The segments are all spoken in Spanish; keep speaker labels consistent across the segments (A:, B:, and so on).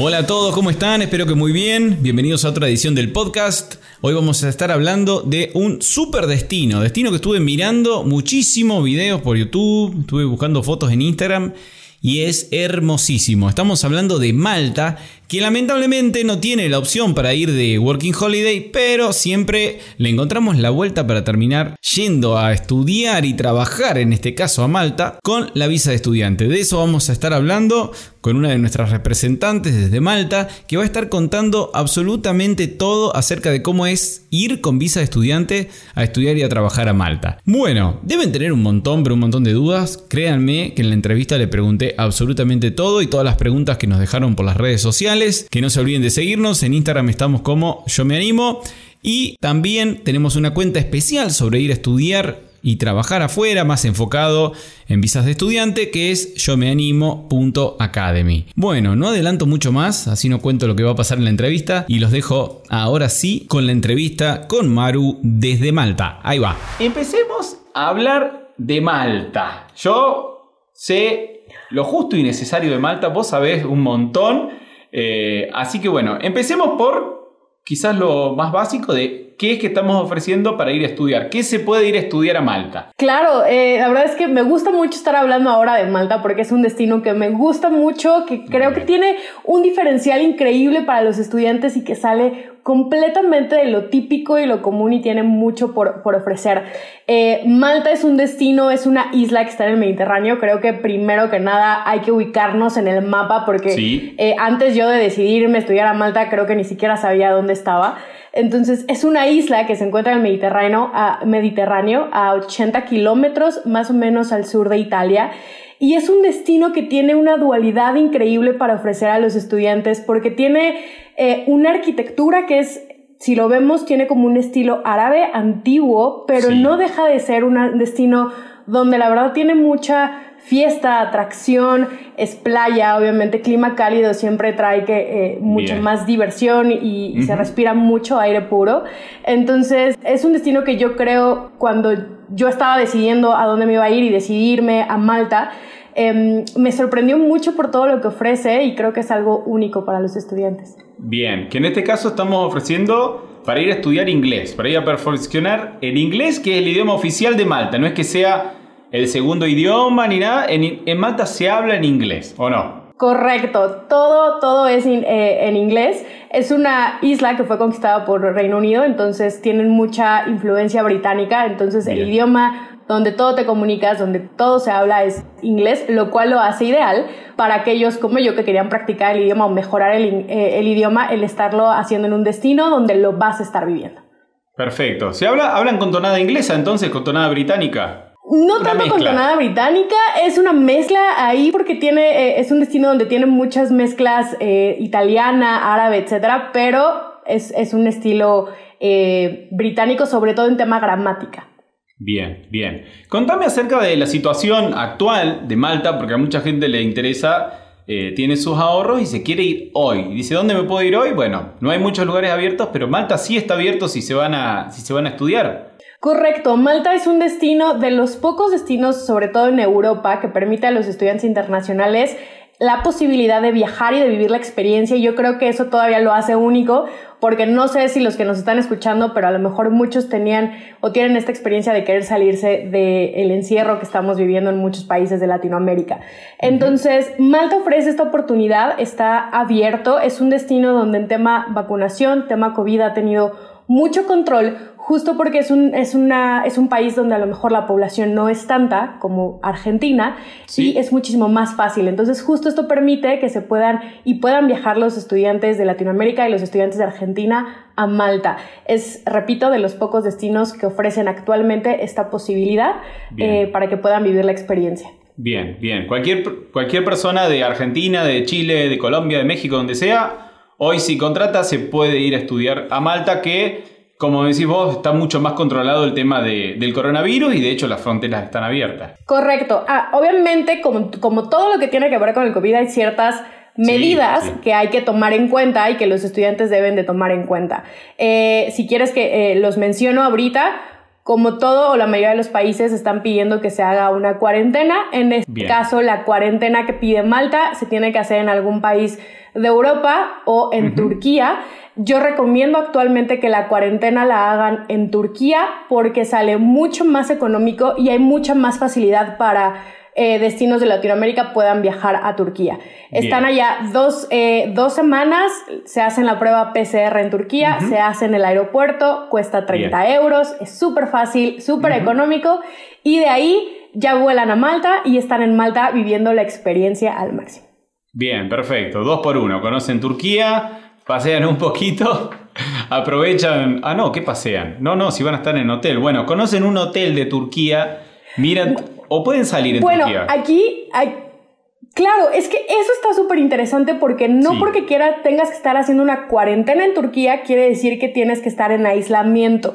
A: Hola a todos, ¿cómo están? Espero que muy bien. Bienvenidos a otra edición del podcast. Hoy vamos a estar hablando de un super destino, destino que estuve mirando muchísimos videos por YouTube, estuve buscando fotos en Instagram y es hermosísimo. Estamos hablando de Malta, que lamentablemente no tiene la opción para ir de Working Holiday, pero siempre le encontramos la vuelta para terminar yendo a estudiar y trabajar, en este caso a Malta, con la visa de estudiante. De eso vamos a estar hablando con una de nuestras representantes desde Malta, que va a estar contando absolutamente todo acerca de cómo es ir con visa de estudiante a estudiar y a trabajar a Malta. Bueno, deben tener un montón, pero un montón de dudas. Créanme que en la entrevista le pregunté absolutamente todo y todas las preguntas que nos dejaron por las redes sociales que no se olviden de seguirnos. En Instagram estamos como Yo Me Animo. Y también tenemos una cuenta especial sobre ir a estudiar y trabajar afuera, más enfocado en visas de estudiante, que es yo me animo.academy. Bueno, no adelanto mucho más, así no cuento lo que va a pasar en la entrevista y los dejo ahora sí con la entrevista con Maru desde Malta. Ahí va. Empecemos a hablar de Malta. Yo sé lo justo y necesario de Malta, vos sabés un montón. Eh, así que bueno, empecemos por quizás lo más básico de qué es que estamos ofreciendo para ir a estudiar. ¿Qué se puede ir a estudiar a Malta?
B: Claro, eh, la verdad es que me gusta mucho estar hablando ahora de Malta porque es un destino que me gusta mucho, que creo que tiene un diferencial increíble para los estudiantes y que sale completamente de lo típico y lo común y tiene mucho por, ofrecer. Eh, Malta es un destino, es una isla que está en el Mediterráneo. Creo que primero que nada hay que ubicarnos en el mapa porque eh, antes yo de decidirme a estudiar a Malta creo que ni siquiera sabía dónde estaba. Entonces es una isla que se encuentra en el Mediterráneo a, Mediterráneo, a 80 kilómetros más o menos al sur de Italia. Y es un destino que tiene una dualidad increíble para ofrecer a los estudiantes porque tiene eh, una arquitectura que es, si lo vemos, tiene como un estilo árabe antiguo, pero no deja de ser un destino donde la verdad tiene mucha fiesta, atracción, es playa, obviamente clima cálido siempre trae que eh, mucha más diversión y, se respira mucho aire puro. Entonces es un destino que yo creo cuando yo estaba decidiendo a dónde me iba a ir y decidirme a Malta, em, me sorprendió mucho por todo lo que ofrece y creo que es algo único para los estudiantes.
A: Bien, que en este caso estamos ofreciendo para ir a estudiar inglés, para ir a perfeccionar el inglés, que es el idioma oficial de Malta. No es que sea el segundo idioma ni nada. En, Malta se habla en inglés, ¿o no?
B: Correcto, todo, todo es eh, en inglés. Es una isla que fue conquistada por Reino Unido, entonces tienen mucha influencia británica, entonces el idioma donde todo te comunicas, donde todo se habla es inglés, lo cual lo hace ideal para aquellos como yo que querían practicar el idioma o mejorar el, eh, el idioma, el estarlo haciendo en un destino donde lo vas a estar viviendo.
A: Perfecto. ¿Se habla, hablan con tonada inglesa entonces, con tonada británica?
B: No tanto con tonada británica, es una mezcla ahí porque tiene, eh, es un destino donde tiene muchas mezclas eh, italiana, árabe, etcétera, pero es, un estilo eh, británico, sobre todo en tema gramática.
A: Bien, bien. Contame acerca de la situación actual de Malta, porque a mucha gente le interesa, tiene sus ahorros y se quiere ir hoy. Dice, ¿dónde me puedo ir hoy? Bueno, no hay muchos lugares abiertos, pero Malta sí está abierto si se van a, si se van a estudiar.
B: Correcto, Malta es un destino de los pocos destinos, sobre todo en Europa, que permite a los estudiantes internacionales la posibilidad de viajar y de vivir la experiencia. Y yo creo que eso todavía lo hace único, porque no sé si los que nos están escuchando, pero a lo mejor muchos tenían o tienen esta experiencia de querer salirse del encierro que estamos viviendo en muchos países de Latinoamérica. Entonces, Malta ofrece esta oportunidad, está abierto, es un destino donde en tema vacunación, tema COVID ha tenido mucho control, justo porque es un, es, una, es un país donde a lo mejor la población no es tanta como Argentina y es muchísimo más fácil. Entonces justo esto permite que se puedan y puedan viajar los estudiantes de Latinoamérica y los estudiantes de Argentina a Malta. Es, repito, de los pocos destinos que ofrecen actualmente esta posibilidad eh, para que puedan vivir la experiencia.
A: Bien, bien. Cualquier, cualquier persona de Argentina, de Chile, de Colombia, de México, donde sea, hoy si contrata se puede ir a estudiar a Malta que como decís vos, está mucho más controlado el tema del coronavirus y de hecho las fronteras están abiertas.
B: Correcto. Ah, obviamente, como, como todo lo que tiene que ver con el COVID, hay ciertas medidas que hay que tomar en cuenta y que los estudiantes deben de tomar en cuenta. Eh, si quieres que eh, los menciono ahorita, como todo o la mayoría de los países están pidiendo que se haga una cuarentena. En este caso, la cuarentena que pide Malta se tiene que hacer en algún país de Europa o en Turquía. Yo recomiendo actualmente que la cuarentena la hagan en Turquía porque sale mucho más económico y hay mucha más facilidad para eh, destinos de Latinoamérica puedan viajar a Turquía. Están allá eh, dos, semanas, se hacen la prueba PCR en Turquía, se hace en el aeropuerto, cuesta 30 euros, es súper fácil, súper económico y de ahí ya vuelan a Malta y están en Malta viviendo la experiencia al máximo.
A: Bien, perfecto. Dos por uno. Conocen Turquía, pasean un poquito, aprovechan... Ah, no, ¿qué pasean? No, no, si van a estar en hotel. Bueno, conocen un hotel de Turquía, miran ¿O pueden salir en
B: bueno,
A: Turquía?
B: Bueno, aquí Claro, es que eso está súper interesante porque no porque quiera tengas que estar haciendo una cuarentena en Turquía quiere decir que tienes que estar en aislamiento.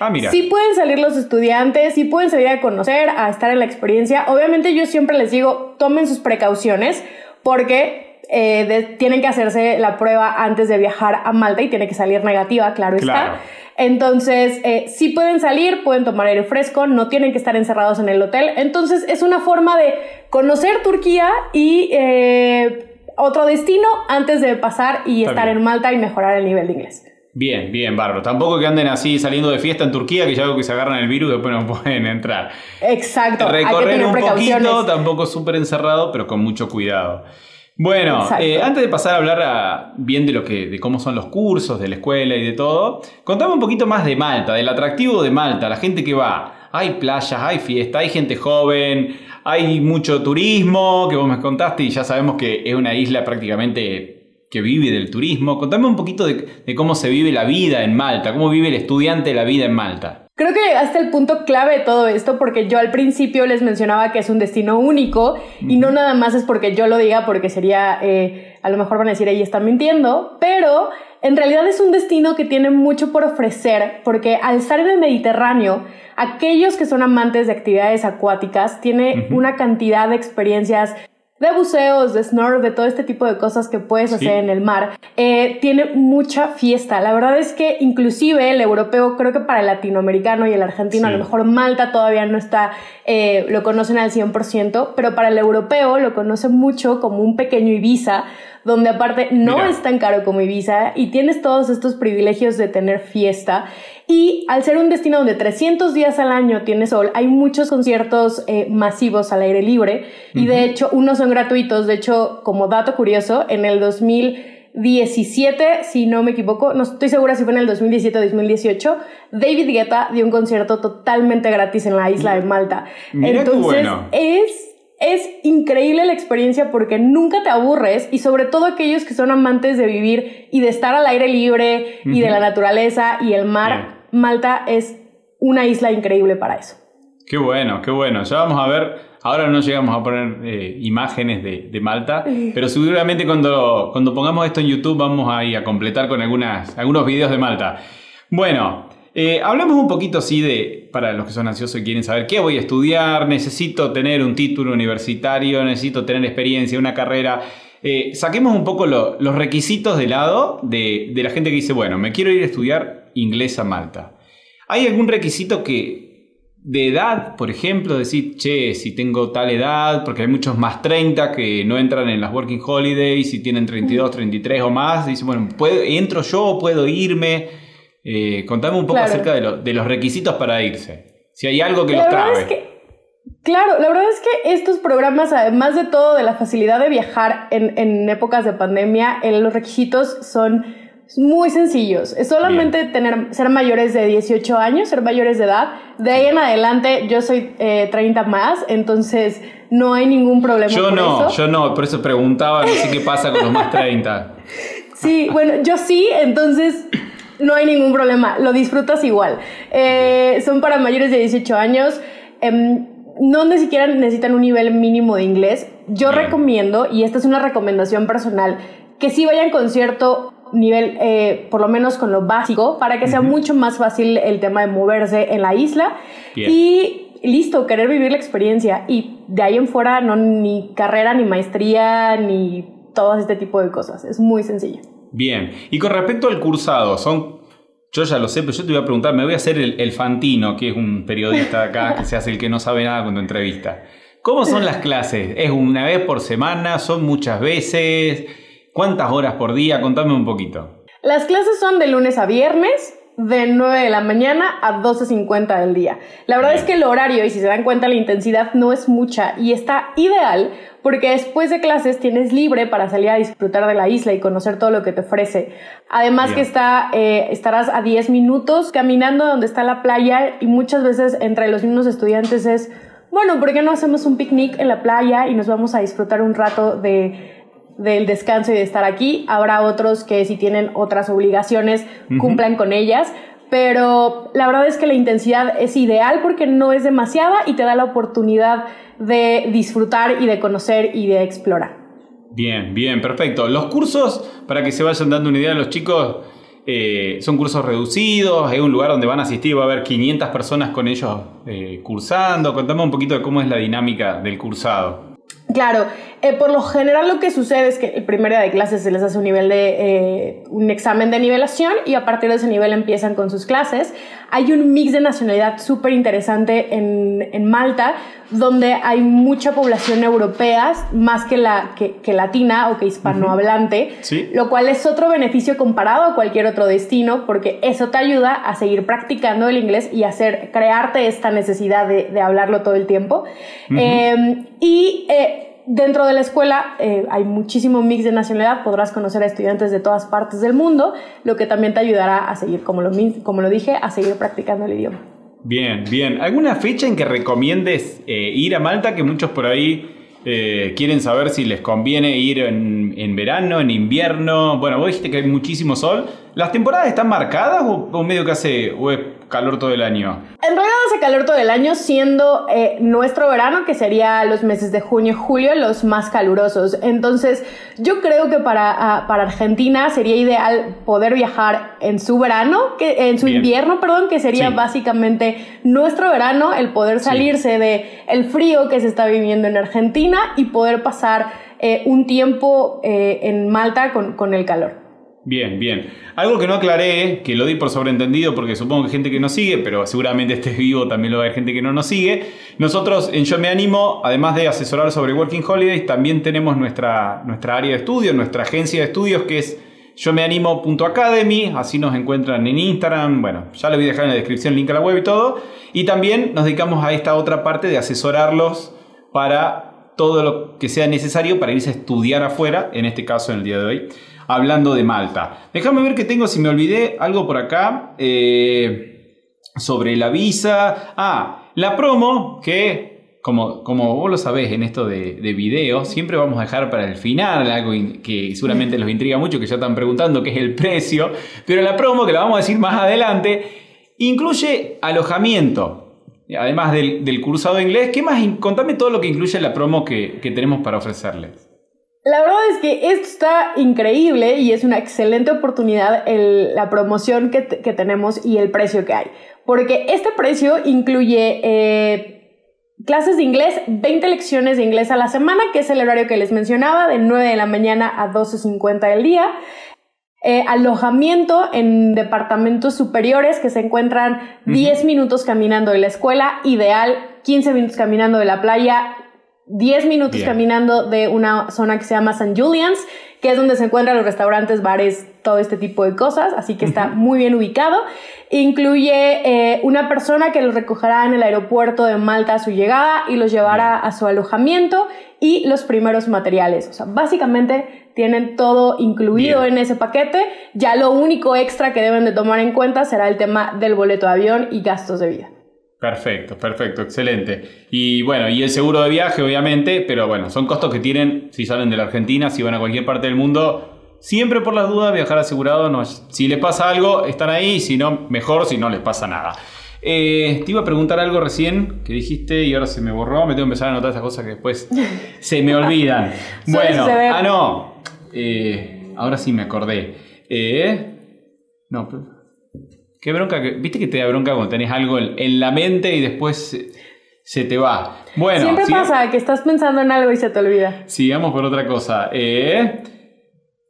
A: Ah, mira.
B: Sí pueden salir los estudiantes, sí pueden salir a conocer, a estar en la experiencia. Obviamente yo siempre les digo, tomen sus precauciones porque eh, tienen que hacerse la prueba antes de viajar a Malta y tiene que salir negativa, claro, claro. está. Entonces, eh, sí pueden salir, pueden tomar aire fresco, no tienen que estar encerrados en el hotel. Entonces, es una forma de conocer Turquía y eh, otro destino antes de pasar y estar en Malta y mejorar el nivel de inglés.
A: Bien, bien, bárbaro. Tampoco que anden así saliendo de fiesta en Turquía, que ya algo que se agarran el virus y después no pueden entrar.
B: Exacto.
A: Recorrer un poquito, tampoco súper encerrado, pero con mucho cuidado. Bueno, eh, antes de pasar a hablar bien de lo que, de cómo son los cursos, de la escuela y de todo, contame un poquito más de Malta, del atractivo de Malta, la gente que va. Hay playas, hay fiesta, hay gente joven, hay mucho turismo, que vos me contaste y ya sabemos que es una isla prácticamente que vive del turismo. Contame un poquito de cómo se vive la vida en Malta, cómo vive el estudiante la vida en Malta.
B: Creo que llegaste al punto clave de todo esto porque yo al principio les mencionaba que es un destino único y no nada más es porque yo lo diga porque sería, eh, a lo mejor van a decir, ella está mintiendo, pero en realidad es un destino que tiene mucho por ofrecer porque al estar en el Mediterráneo, aquellos que son amantes de actividades acuáticas tiene una cantidad de experiencias de buceos, de snorkel, de todo este tipo de cosas que puedes hacer en el mar, eh, tiene mucha fiesta. La verdad es que inclusive el europeo, creo que para el latinoamericano y el argentino, a lo mejor Malta todavía no está, eh, lo conocen al 100%, pero para el europeo lo conocen mucho como un pequeño Ibiza, donde aparte no es tan caro como Ibiza y tienes todos estos privilegios de tener fiesta. Y al ser un destino donde 300 días al año tiene sol, hay muchos conciertos eh, masivos al aire libre. Y de hecho unos son gratuitos. De hecho, como dato curioso, en el 2017, si no me equivoco, no estoy segura si fue en el 2017 o 2018, David Guetta dio un concierto totalmente gratis en la isla de Malta. Entonces, es es increíble la experiencia porque nunca te aburres y sobre todo aquellos que son amantes de vivir y de estar al aire libre y de la naturaleza y el mar, Malta es una isla increíble para eso.
A: Qué bueno, qué bueno. Ya vamos a ver, ahora no llegamos a poner eh, imágenes de, Malta, pero seguramente cuando, cuando pongamos esto en YouTube vamos a ir a completar con algunas, algunos videos de Malta. Bueno, eh, hablemos un poquito así de, para los que son ansiosos y quieren saber qué voy a estudiar, necesito tener un título universitario, necesito tener experiencia, una carrera. Eh, saquemos un poco los requisitos de lado de, la gente que dice, bueno, me quiero ir a estudiar inglés a Malta. ¿Hay algún requisito que de edad, por ejemplo, decir, che, si tengo tal edad, porque hay muchos más 30 que no entran en las Working Holidays, y tienen 32, 33 o más, dicen, bueno, ¿puedo, ¿entro yo o puedo irme? Eh, contame un poco acerca de, los requisitos para irse. Si hay algo que los trabe.
B: claro, la verdad es que estos programas, además de todo de la facilidad de viajar en, épocas de pandemia, los requisitos son muy sencillos. Es solamente tener, ser mayores de 18 años, ser mayores de edad. De ahí en adelante, yo soy 30 eh, más, entonces no hay ningún problema.
A: Yo no, yo no, por eso preguntaba, no sé qué pasa con los más 30.
B: sí, bueno, yo sí, entonces no hay ningún problema, lo disfrutas igual. Eh, son para mayores de 18 años. Em, no ni siquiera necesitan un nivel mínimo de inglés. Yo recomiendo, y esta es una recomendación personal, que sí vayan con cierto nivel, eh, por lo menos con lo básico, para que sea mucho más fácil el tema de moverse en la isla. Y listo, querer vivir la experiencia. Y de ahí en fuera, no ni carrera, ni maestría, ni todo este tipo de cosas. Es muy sencillo.
A: Bien. Y con respecto al cursado, son. Yo ya lo sé, pero yo te voy a preguntar, me voy a hacer el, Fantino, que es un periodista acá que se hace el que no sabe nada cuando entrevista. ¿Cómo son las clases? ¿Es una vez por semana? ¿Son muchas veces? ¿Cuántas horas por día? Contame un poquito.
B: Las clases son de lunes a viernes, de 9 de la mañana a 12.50 del día. La verdad es que el horario, y si se dan cuenta, la intensidad no es mucha y está ideal porque después de clases tienes libre para salir a disfrutar de la isla y conocer todo lo que te ofrece. Además que está, eh, estarás a 10 minutos caminando donde está la playa y muchas veces entre los mismos estudiantes es, bueno, ¿por qué no hacemos un picnic en la playa y nos vamos a disfrutar un rato de del descanso y de estar aquí. Habrá otros que si tienen otras obligaciones cumplan con ellas. Pero la verdad es que la intensidad es ideal porque no es demasiada y te da la oportunidad de disfrutar y de conocer y de explorar.
A: Bien, bien, perfecto. Los cursos, para que se vayan dando una idea los chicos, eh, son cursos reducidos, es un lugar donde van a asistir, va a haber 500 personas con ellos eh, cursando. Contame un poquito de cómo es la dinámica del cursado.
B: Claro, eh, por lo general lo que sucede es que el primer día de clases se les hace un nivel de eh, un examen de nivelación y a partir de ese nivel empiezan con sus clases. Hay un mix de nacionalidad súper interesante en, en, Malta, donde hay mucha población europea, más que, la, que, latina o que hispanohablante, lo cual es otro beneficio comparado a cualquier otro destino, porque eso te ayuda a seguir practicando el inglés y hacer, crearte esta necesidad de, de hablarlo todo el tiempo. Em, y eh, dentro de la escuela eh, hay muchísimo mix de nacionalidad, podrás conocer a estudiantes de todas partes del mundo, lo que también te ayudará a seguir, como lo, como lo dije, a seguir practicando el idioma.
A: Bien, bien. ¿Alguna fecha en que recomiendes eh, ir a Malta? Que muchos por ahí eh, quieren saber si les conviene ir en, verano, en invierno. Bueno, vos dijiste que hay muchísimo sol. ¿Las temporadas están marcadas o, medio que hace calor todo el año?
B: En realidad hace calor todo el año, siendo eh, nuestro verano, que sería los meses de junio y julio, los más calurosos. Entonces, yo creo que para, ah, para Argentina sería ideal poder viajar en su verano, que, en su invierno, perdón, que sería básicamente nuestro verano, el poder salirse de el frío que se está viviendo en Argentina y poder pasar eh, un tiempo eh, en Malta con, con el calor.
A: Bien, bien. Algo que no aclaré, que lo di por sobreentendido porque supongo que gente que nos sigue, pero seguramente estés vivo también lo hay gente que no nos sigue. Nosotros en Yo Me Animo, además de asesorar sobre Working Holidays, también tenemos nuestra, nuestra área de estudio, nuestra agencia de estudios que es yo me animo.academy, así nos encuentran en Instagram, bueno, ya les voy a dejar en la descripción link a la web y todo. Y también nos dedicamos a esta otra parte de asesorarlos para todo lo que sea necesario para irse a estudiar afuera, en este caso en el día de hoy hablando de Malta. Déjame ver que tengo, si me olvidé, algo por acá eh, sobre la visa. Ah, la promo que... Como, como vos lo sabés en esto de, de video, siempre vamos a dejar para el final algo que seguramente los intriga mucho, que ya están preguntando qué es el precio, pero la promo, que la vamos a decir más adelante, incluye alojamiento, además del, cursado de inglés. ¿Qué más? Contame todo lo que incluye la promo que, que tenemos para ofrecerles.
B: La verdad es que esto está increíble y es una excelente oportunidad el, la promoción que, que, tenemos y el precio que hay. Porque este precio incluye eh, clases de inglés, 20 lecciones de inglés a la semana, que es el horario que les mencionaba, de 9 de la mañana a 12.50 del día. Eh, alojamiento en departamentos superiores que se encuentran 10 minutos caminando de la escuela, ideal 15 minutos caminando de la playa, 10 minutos caminando de una zona que se llama St. Julian's, que es donde se encuentran los restaurantes, bares, todo este tipo de cosas, así que está muy bien ubicado. Incluye eh, una persona que los recogerá en el aeropuerto de Malta a su llegada y los llevará a su alojamiento y los primeros materiales. O sea, básicamente tienen todo incluido en ese paquete. Ya lo único extra que deben de tomar en cuenta será el tema del boleto de avión y gastos de vida.
A: Perfecto, perfecto, excelente. Y bueno, y el seguro de viaje, obviamente, pero bueno, son costos que tienen si salen de la Argentina, si van a cualquier parte del mundo. Siempre por las dudas, viajar asegurado, no, si les pasa algo, están ahí, si no, mejor si no les pasa nada. Eh, te iba a preguntar algo recién que dijiste y ahora se me borró. Me tengo que empezar a anotar esas cosas que después se me olvidan. bueno, ah, no. Eh, ahora sí me acordé. Eh, no, qué bronca que. ¿Viste que te da bronca cuando tenés algo en, la mente y después se, te va?
B: Bueno. Siempre pasa que estás pensando en algo y se te olvida.
A: Sigamos por otra cosa. Eh,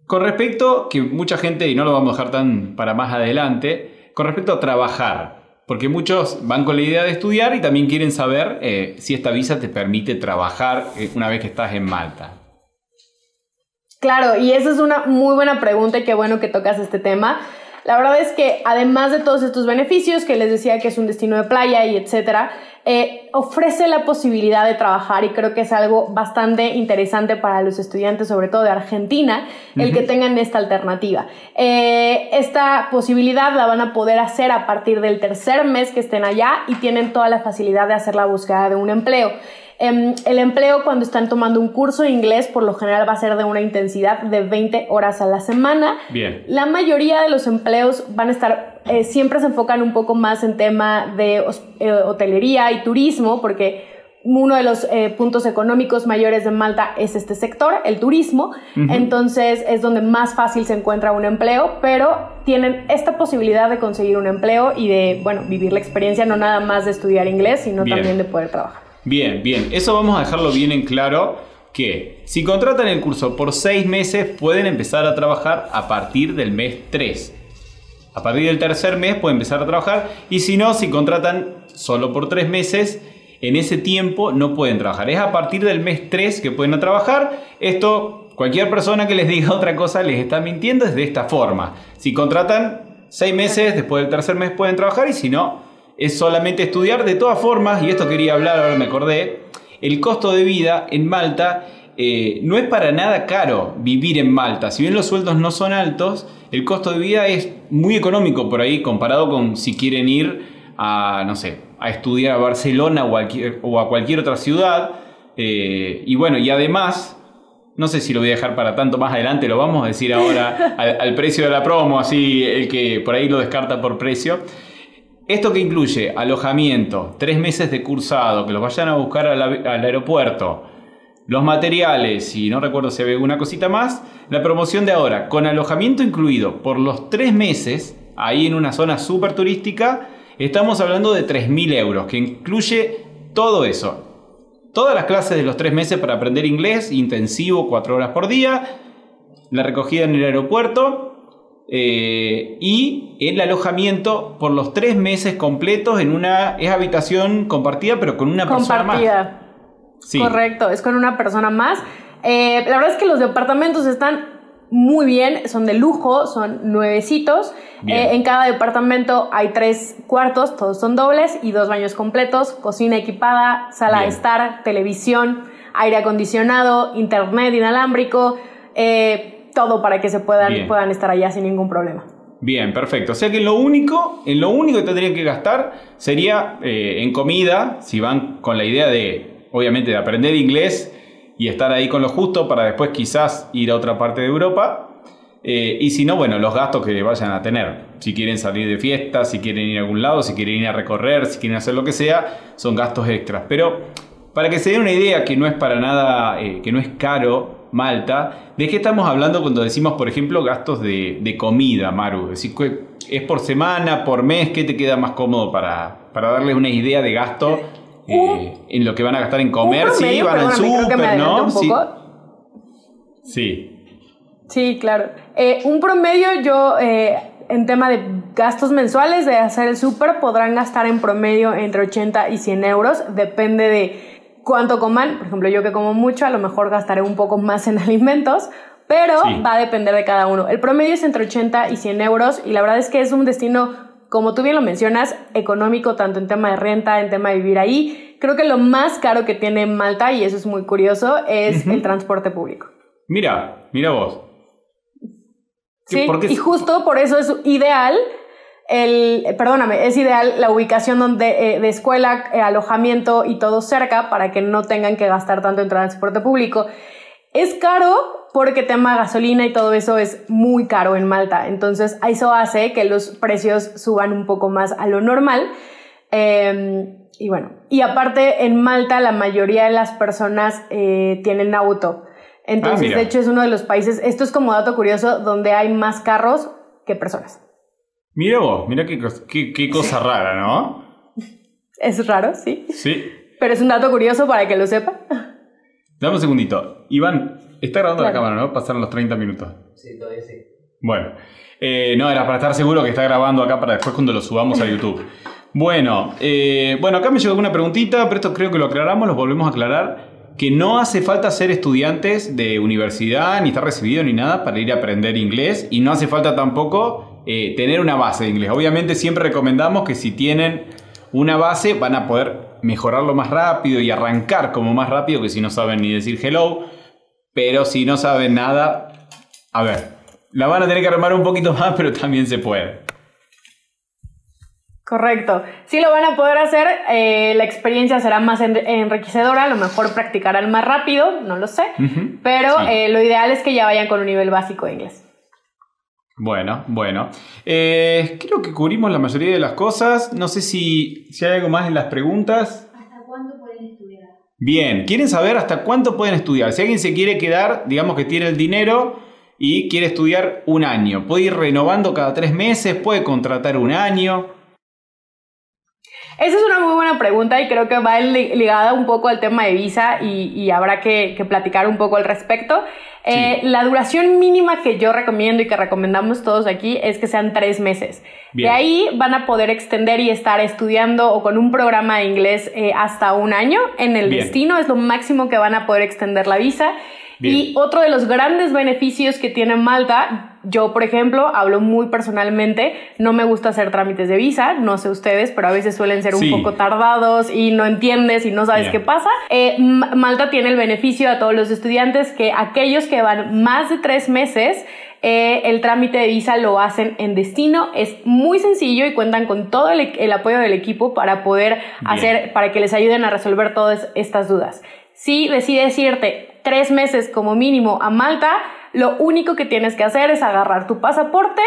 A: con respecto, que mucha gente, y no lo vamos a dejar tan para más adelante, con respecto a trabajar. Porque muchos van con la idea de estudiar y también quieren saber eh, si esta visa te permite trabajar eh, una vez que estás en Malta.
B: Claro, y esa es una muy buena pregunta y qué bueno que tocas este tema. La verdad es que además de todos estos beneficios, que les decía que es un destino de playa y etcétera, eh, ofrece la posibilidad de trabajar y creo que es algo bastante interesante para los estudiantes, sobre todo de Argentina, el que tengan esta alternativa. Eh, esta posibilidad la van a poder hacer a partir del tercer mes que estén allá y tienen toda la facilidad de hacer la búsqueda de un empleo. Em, el empleo cuando están tomando un curso de inglés por lo general va a ser de una intensidad de 20 horas a la semana.
A: Bien.
B: La mayoría de los empleos van a estar, eh, siempre se enfocan un poco más en tema de eh, hotelería y turismo porque uno de los eh, puntos económicos mayores de Malta es este sector, el turismo. Entonces es donde más fácil se encuentra un empleo, pero tienen esta posibilidad de conseguir un empleo y de, bueno, vivir la experiencia no nada más de estudiar inglés, sino también de poder trabajar.
A: Bien, bien. Eso vamos a dejarlo bien en claro que si contratan el curso por seis meses pueden empezar a trabajar a partir del mes 3. A partir del tercer mes pueden empezar a trabajar y si no, si contratan solo por tres meses, en ese tiempo no pueden trabajar. Es a partir del mes 3 que pueden trabajar. Esto, cualquier persona que les diga otra cosa les está mintiendo, es de esta forma. Si contratan seis meses, después del tercer mes pueden trabajar y si no, es solamente estudiar. De todas formas, y esto quería hablar, ahora me acordé, el costo de vida en Malta eh, no es para nada caro vivir en Malta. Si bien los sueldos no son altos, el costo de vida es muy económico por ahí comparado con si quieren ir a, no sé, a estudiar a Barcelona o a, o a cualquier otra ciudad. Eh, y bueno, y además, no sé si lo voy a dejar para tanto más adelante, lo vamos a decir ahora al, al precio de la promo, así el que por ahí lo descarta por precio. Esto que incluye alojamiento, tres meses de cursado, que los vayan a buscar al, aeropuerto, los materiales y no recuerdo si había alguna cosita más, la promoción de ahora, con alojamiento incluido por los tres meses, ahí en una zona súper turística, estamos hablando de 3.000 euros, que incluye todo eso. Todas las clases de los tres meses para aprender inglés, intensivo, cuatro horas por día, la recogida en el aeropuerto, eh, y el alojamiento por los tres meses completos en una es habitación compartida pero con una persona más.
B: Sí. Correcto, es con una persona más. Eh, la verdad es que los departamentos están muy bien, son de lujo, son nuevecitos. Eh, en cada departamento hay tres cuartos, todos son dobles y dos baños completos, cocina equipada, sala de estar, televisión, aire acondicionado, internet inalámbrico. Eh, todo para que se puedan, puedan estar allá sin ningún problema.
A: Bien, perfecto. O sea que lo único, en lo único que tendrían que gastar sería eh, en comida, si van con la idea de, obviamente, de aprender inglés y estar ahí con lo justo para después quizás ir a otra parte de Europa. Eh, y si no, bueno, los gastos que vayan a tener. Si quieren salir de fiesta, si quieren ir a algún lado, si quieren ir a recorrer, si quieren hacer lo que sea, son gastos extras. Pero para que se den una idea que no es para nada, eh, que no es caro Malta, ¿de qué estamos hablando cuando decimos, por ejemplo, gastos de, comida, Maru? Es decir, ¿es por semana, por mes? ¿Qué te queda más cómodo para, para darles una idea de gasto eh, en lo que van a gastar en comer? sí, van al súper, ¿no? Sí.
B: sí. claro. Eh, un promedio, yo, eh, en tema de gastos mensuales de hacer el súper, podrán gastar en promedio entre 80 y 100 euros, depende de cuánto coman. Por ejemplo, yo que como mucho, a lo mejor gastaré un poco más en alimentos, pero va a depender de cada uno. El promedio es entre 80 y 100 euros y la verdad es que es un destino, como tú bien lo mencionas, económico, tanto en tema de renta, en tema de vivir ahí. Creo que lo más caro que tiene Malta, y eso es muy curioso, es el transporte público.
A: Mira, mira vos.
B: Sí, y justo por eso es ideal el, perdóname, es ideal la ubicación donde, eh, de escuela, eh, alojamiento y todo cerca para que no tengan que gastar tanto en transporte público. Es caro porque tema gasolina y todo eso es muy caro en Malta, entonces eso hace que los precios suban un poco más a lo normal. Em, y bueno, y aparte en Malta la mayoría de las personas eh, tienen auto. Entonces,
A: Ah,
B: de hecho, es uno de los países, esto es como dato curioso, donde hay más carros que personas.
A: Mira vos, mira qué, qué, qué cosa rara, ¿no?
B: Es raro, sí.
A: Sí.
B: Pero es un dato curioso para que lo sepa.
A: Dame un segundito. Iván, está grabando la cámara, ¿no? Pasaron los 30 minutos.
C: Sí, todavía sí.
A: Bueno, eh, no, era para estar seguro que está grabando acá para después cuando lo subamos a YouTube. Bueno, eh, bueno, acá me llegó una preguntita, pero esto creo que lo aclaramos, lo volvemos a aclarar. Que no hace falta ser estudiantes de universidad, ni estar recibido ni nada para ir a aprender inglés. Y no hace falta tampoco eh, tener una base de inglés. Obviamente siempre recomendamos que si tienen una base van a poder mejorarlo más rápido y arrancar como más rápido que si no saben ni decir hello. Pero si no saben nada, a ver, la van a tener que armar un poquito más, pero también se puede.
B: Correcto. Sí lo van a poder hacer, eh, la experiencia será más en- enriquecedora, a lo mejor practicarán más rápido, no lo sé,
A: Ujú.
B: pero
A: Sí.
B: eh, lo ideal es que ya vayan con un nivel básico de inglés.
A: Bueno, bueno. Eh, creo que cubrimos la mayoría de las cosas. No sé si, si hay algo más en las preguntas.
D: ¿Hasta cuándo pueden estudiar?
A: Bien, quieren saber hasta cuánto pueden estudiar. Si alguien se quiere quedar, digamos que tiene el dinero y quiere estudiar un año, puede ir renovando cada tres meses, puede contratar un año.
B: Esa es una muy buena pregunta y creo que va li- ligada un poco al tema de visa y, y habrá que, que platicar un poco al respecto. Eh. La duración mínima que yo recomiendo y que recomendamos todos aquí es que sean tres meses.
A: Bien.
B: De ahí van a poder extender y estar estudiando o con un programa de inglés eh, hasta un año en el
A: Bien.
B: destino. Es lo máximo que van a poder extender la visa.
A: Bien.
B: Y otro de los grandes beneficios que tiene Malta, yo por ejemplo, hablo muy personalmente, no me gusta hacer trámites de visa, no sé ustedes, pero a veces suelen ser un poco tardados y no entiendes y no sabes qué pasa. Eh, Malta tiene el beneficio a todos los estudiantes que aquellos que van más de tres meses, eh, el trámite de visa lo hacen en destino. Es muy sencillo y cuentan con todo el, el apoyo del equipo para poder hacer, para que les ayuden a resolver todas estas dudas. Si decides irte tres meses como mínimo a Malta, lo único que tienes que hacer es agarrar tu pasaporte,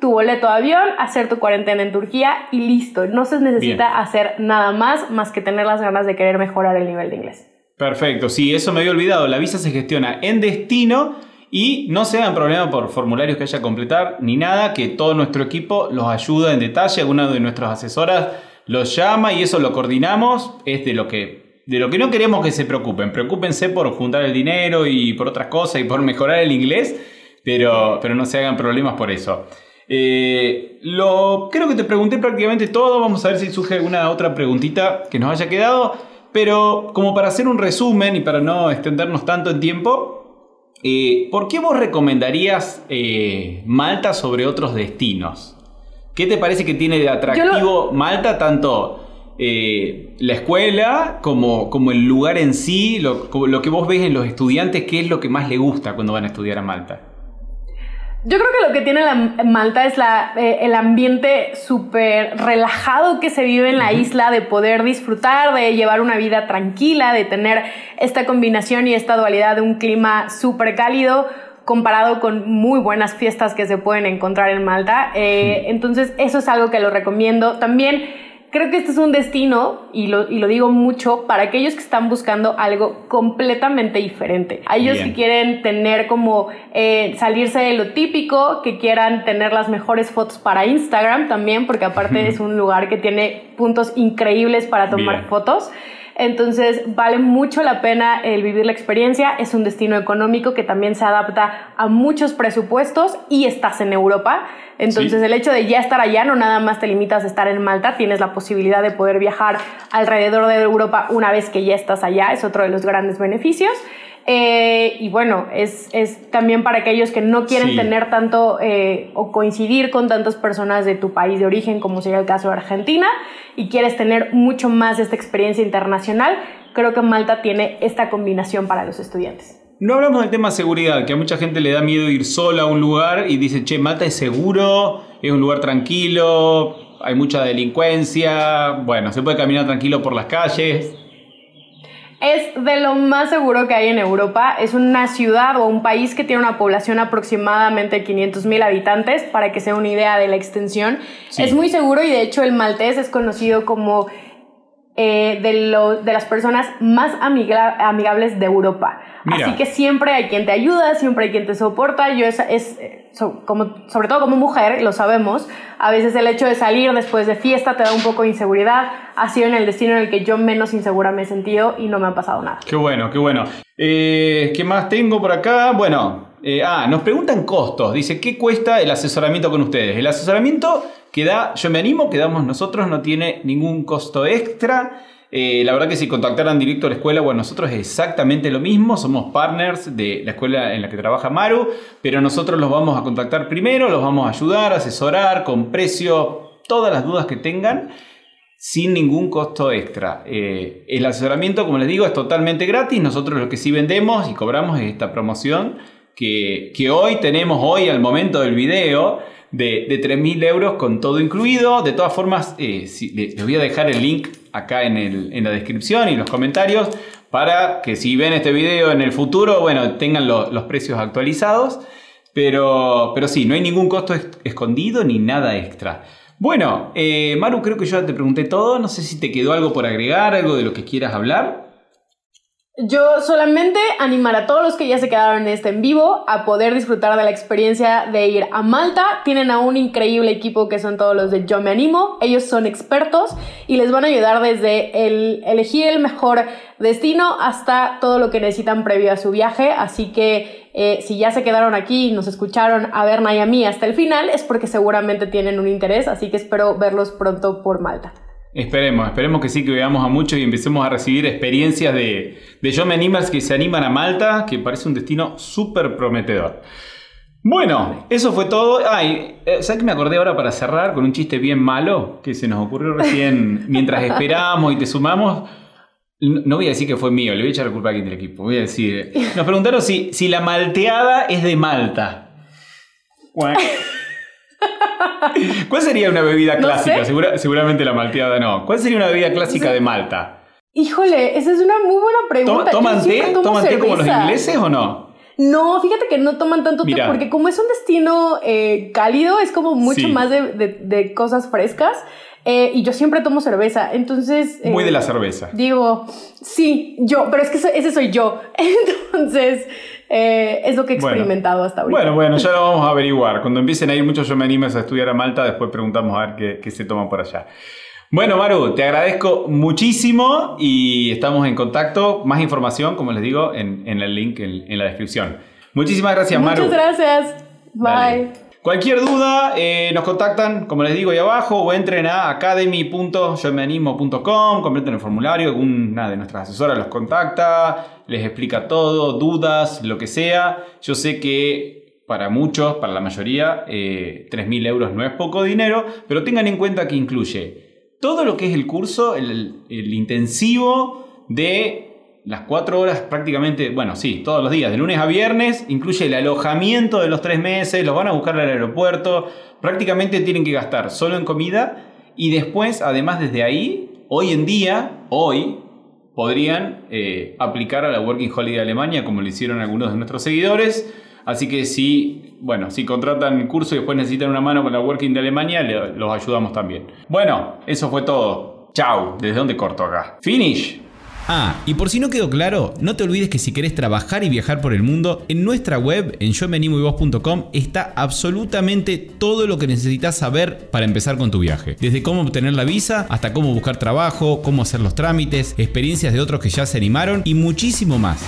B: tu boleto de avión, hacer tu cuarentena en Turquía y listo. No se necesita
A: Bien.
B: hacer nada más más que tener las ganas de querer mejorar el nivel de inglés.
A: Perfecto, sí, eso me había olvidado. La visa se gestiona en destino y no se hagan problema por formularios que haya que completar ni nada, que todo nuestro equipo los ayuda en detalle. Alguna de nuestras asesoras los llama y eso lo coordinamos. Es de lo que, de lo que no queremos que se preocupen. Preocúpense por juntar el dinero y por otras cosas y por mejorar el inglés, pero, pero no se hagan problemas por eso. Eh, lo, creo que te pregunté prácticamente todo. Vamos a ver si surge alguna otra preguntita que nos haya quedado. Pero como para hacer un resumen y para no extendernos tanto en tiempo, eh, ¿por qué vos recomendarías eh, Malta sobre otros destinos? ¿Qué te parece que tiene de atractivo Malta tanto eh, la escuela como, como el lugar en sí, lo, como lo que vos ves en los estudiantes, qué es lo que más le gusta cuando van a estudiar a Malta?
B: Yo creo que lo que tiene la Malta es la, eh, el ambiente súper relajado que se vive en la isla, de poder disfrutar, de llevar una vida tranquila, de tener esta combinación y esta dualidad de un clima súper cálido comparado con muy buenas fiestas que se pueden encontrar en Malta. Eh, Entonces, eso es algo que lo recomiendo. También creo que este es un destino, y lo, y lo digo mucho, para aquellos que están buscando algo completamente diferente. A ellos
A: Bien.
B: que quieren tener como eh, salirse de lo típico, que quieran tener las mejores fotos para Instagram también, porque aparte es un lugar que tiene puntos increíbles para tomar
A: Bien.
B: fotos. Entonces vale mucho la pena el vivir la experiencia. Es un destino económico que también se adapta a muchos presupuestos y estás en Europa. Entonces
A: Sí.
B: el hecho de ya estar allá no nada más te limitas a estar en Malta, tienes la posibilidad de poder viajar alrededor de Europa una vez que ya estás allá. Es otro de los grandes beneficios. Eh, y bueno, es, es también para aquellos que no quieren
A: Sí.
B: tener tanto eh, o coincidir con tantas personas de tu país de origen, como sería el caso de Argentina, y quieres tener mucho más de esta experiencia internacional, creo que Malta tiene esta combinación para los estudiantes.
A: No hablamos del tema seguridad, que a mucha gente le da miedo ir sola a un lugar y dice, che, Malta es seguro, es un lugar tranquilo, hay mucha delincuencia, bueno, se puede caminar tranquilo por las calles.
B: Es de lo más seguro que hay en Europa. Es una ciudad o un país que tiene una población aproximadamente de 500 mil habitantes, para que sea una idea de la extensión.
A: Sí.
B: Es muy seguro y de hecho el maltés es conocido como eh, de, de las personas más amigables de Europa. Así que siempre hay quien te ayuda, siempre hay quien te soporta. Yo es, es como, sobre todo como mujer, lo sabemos, a veces el hecho de salir después de fiesta te da un poco de inseguridad. Ha sido en el destino en el que yo menos insegura me he sentido y no me ha pasado nada.
A: Qué bueno, qué bueno. Eh, ¿Qué más tengo por acá? Bueno, eh, ah, nos preguntan costos. Dice, ¿qué cuesta el asesoramiento con ustedes? El asesoramiento que da, yo me animo, que damos nosotros, no tiene ningún costo extra. Eh, la verdad que si contactaran directo a la escuela, bueno, nosotros es exactamente lo mismo, somos partners de la escuela en la que trabaja Maru, pero nosotros los vamos a contactar primero, los vamos a ayudar, asesorar con precio, todas las dudas que tengan, sin ningún costo extra. Eh, el asesoramiento, como les digo, es totalmente gratis, nosotros lo que sí vendemos y cobramos es esta promoción que, que hoy tenemos, hoy al momento del video, de, de 3.000 euros con todo incluido. De todas formas, eh, les voy a dejar el link acá en, el, en, la descripción y en los comentarios para que si ven este video en el futuro, bueno, tengan los precios actualizados. Pero, pero sí, no hay ningún costo escondido ni nada extra. Bueno, eh, Maru, creo que yo ya te pregunté todo. No sé si te quedó algo por agregar, algo de lo que quieras hablar.
B: Yo solamente animar a todos los que ya se quedaron en este en vivo a poder disfrutar de la experiencia de ir a Malta. Tienen a un increíble equipo que son todos los de Yo Me Animo. Ellos son expertos y les van a ayudar desde el elegir el mejor destino hasta todo lo que necesitan previo a su viaje. Así que eh, si ya se quedaron aquí y nos escucharon a Berna y hasta el final es porque seguramente tienen un interés. Así que espero verlos pronto por Malta.
A: Esperemos, esperemos que sí, que veamos a muchos y empecemos a recibir experiencias de, de Yo Me Animas que se animan a Malta, que parece un destino súper prometedor. Bueno, eso fue todo. Ay, eh, ¿sabes que me acordé ahora para cerrar con un chiste bien malo que se nos ocurrió recién mientras esperamos y te sumamos? No voy a decir que fue mío, le voy a echar la culpa a alguien del equipo. Voy a decir. Nos preguntaron si, si la malteada es de Malta. ¿Cuál sería una bebida clásica? seguramente la malteada no. ¿Cuál sería una bebida clásica de Malta?
B: Híjole, esa es una muy buena pregunta.
A: ¿Toman té? ¿Toman té como los ingleses o no?
B: No, fíjate que no toman tanto té porque como es un destino eh, cálido, es como mucho más de, cosas frescas. Eh, y yo siempre tomo cerveza, entonces...
A: Muy de la eh, cerveza.
B: Digo, sí, yo, pero es que ese soy yo. Entonces, eh, es lo que he experimentado hasta ahorita.
A: Bueno, bueno, ya lo vamos a averiguar. Cuando empiecen a ir muchos yo me animes a estudiar a Malta, después preguntamos a ver qué, se toma por allá. Bueno, Maru, te agradezco muchísimo y estamos en contacto. Más información, como les digo, en, el link en, la descripción. Muchísimas gracias, Maru.
B: Muchas gracias. Bye.
A: Cualquier duda, eh, nos contactan, como les digo, ahí abajo, o entren a academy.yomeanimo.com, completen el formulario, una de nuestras asesoras los contacta, les explica todo, dudas, lo que sea. Yo sé que para muchos, para la mayoría, eh, 3.000 euros no es poco dinero, pero tengan en cuenta que incluye todo lo que es el curso, el intensivo de las cuatro horas prácticamente, bueno, sí, todos los días, de lunes a viernes, incluye el alojamiento de los tres meses, los van a buscar al aeropuerto, prácticamente tienen que gastar solo en comida y después, además desde ahí, hoy en día, hoy, podrían eh, aplicar a la Working Holiday Alemania como lo hicieron algunos de nuestros seguidores. Así que si, bueno, si contratan el curso y después necesitan una mano con la Working de Alemania, los ayudamos también. Bueno, eso fue todo. Chao. ¿Desde dónde corto acá? Finish. Ah, y por si no quedó claro, no te olvides que si querés trabajar y viajar por el mundo, en nuestra web, en yomenimoyvos.com, está absolutamente todo lo que necesitas saber para empezar con tu viaje. Desde cómo obtener la visa, hasta cómo buscar trabajo, cómo hacer los trámites, experiencias de otros que ya se animaron y muchísimo más.